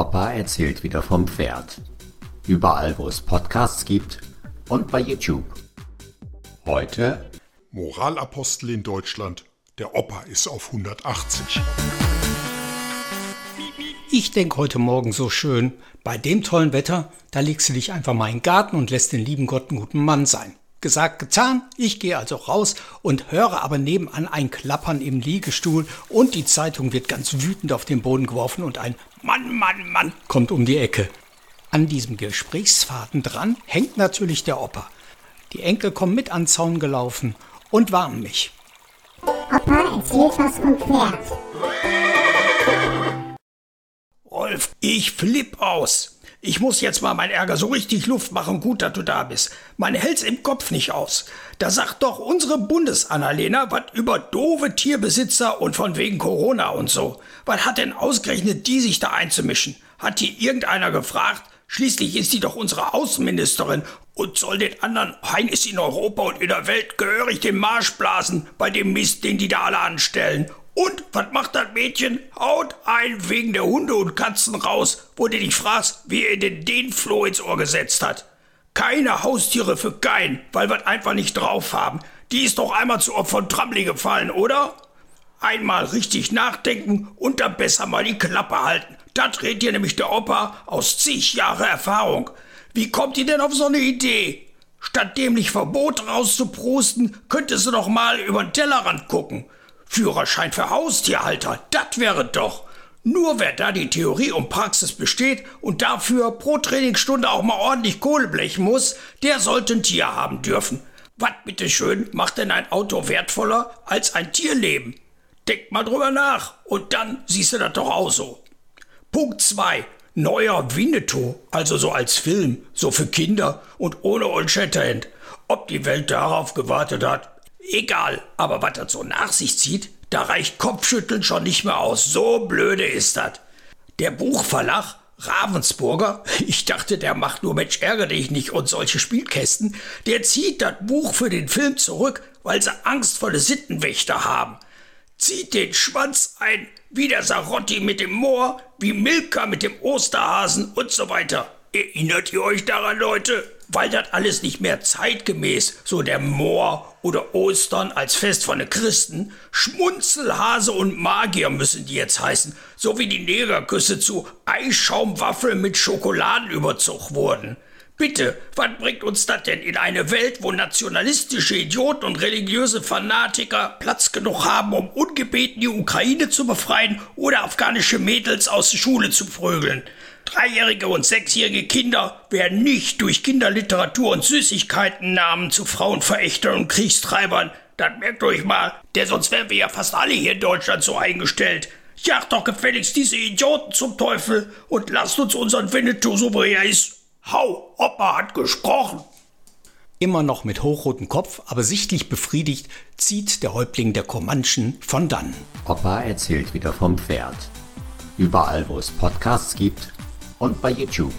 Opa erzählt wieder vom Pferd. Überall, wo es Podcasts gibt und bei YouTube. Heute Moralapostel in Deutschland. Der Opa ist auf 180. Ich denke heute Morgen so schön, bei dem tollen Wetter, da legst du dich einfach mal in den Garten und lässt den lieben Gott einen guten Mann sein. Gesagt, getan, ich gehe also raus und höre aber nebenan ein Klappern im Liegestuhl und die Zeitung wird ganz wütend auf den Boden geworfen und ein Mann, Mann, Mann kommt um die Ecke. An diesem Gesprächsfaden dran hängt natürlich der Opa. Die Enkel kommen mit an den Zaun gelaufen und warnen mich. Opa erzählt was vom Pferd. Rolf, ich flipp aus. Ich muss jetzt mal mein Ärger so richtig Luft machen. Gut, dass du da bist. Man hält's im Kopf nicht aus. Da sagt doch unsere Bundes-Annalena was über doofe Tierbesitzer und von wegen Corona und so. Was hat denn ausgerechnet die sich da einzumischen? Hat die irgendeiner gefragt? Schließlich ist die doch unsere Außenministerin und soll den anderen Heinis in Europa und in der Welt gehörig den Marsch blasen bei dem Mist, den die da alle anstellen. Und was macht das Mädchen? Haut ein wegen der Hunde und Katzen raus, wo du dich fragst, wie er denn den Floh ins Ohr gesetzt hat. Keine Haustiere für keinen, weil wir einfach nicht drauf haben. Die ist doch einmal zu Opfern Tramli gefallen, oder? Einmal richtig nachdenken und dann besser mal die Klappe halten. Das redet dir nämlich der Opa aus zig Jahre Erfahrung. Wie kommt ihr denn auf so eine Idee? Statt dämlich Verbot rauszuprosten, könnte sie doch mal über den Tellerrand gucken. Führerschein für Haustierhalter, das wäre doch. Nur wer da die Theorie und Praxis besteht und dafür pro Trainingsstunde auch mal ordentlich Kohle blechen muss, der sollte ein Tier haben dürfen. Was bitteschön macht denn ein Auto wertvoller als ein Tierleben? Denk mal drüber nach und dann siehst du das doch auch so. Punkt 2. Neuer Winnetou, also so als Film, so für Kinder und ohne Old Shatterhand. Ob die Welt darauf gewartet hat, Egal, aber was das so nach sich zieht, da reicht Kopfschütteln schon nicht mehr aus. So blöde ist das. Der Buchverlag Ravensburger, ich dachte, der macht nur Mensch ärgere dich nicht und solche Spielkästen, der zieht das Buch für den Film zurück, weil sie Angst vor den Sittenwächter haben. Zieht den Schwanz ein, wie der Sarotti mit dem Moor, wie Milka mit dem Osterhasen und so weiter. Erinnert ihr euch daran, Leute? Weil das alles nicht mehr zeitgemäß, so der Moor oder Ostern als Fest von den Christen, Schmunzelhase und Magier müssen die jetzt heißen, so wie die Negerküsse zu Eischaumwaffeln mit Schokoladenüberzug wurden. Bitte, was bringt uns das denn in eine Welt, wo nationalistische Idioten und religiöse Fanatiker Platz genug haben, um ungebeten die Ukraine zu befreien oder afghanische Mädels aus der Schule zu prügeln? Dreijährige und sechsjährige Kinder werden nicht durch Kinderliteratur und Süßigkeitennamen zu Frauenverächtern und Kriegstreibern. Das merkt euch mal, denn sonst wären wir ja fast alle hier in Deutschland so eingestellt. Jagt doch gefälligst diese Idioten zum Teufel und lasst uns unseren Winnetou so wie er ist. Hau, Opa hat gesprochen. Immer noch mit hochrotem Kopf, aber sichtlich befriedigt, zieht der Häuptling der Comanchen von dann. Opa erzählt wieder vom Pferd. Überall, wo es Podcasts gibt und bei YouTube.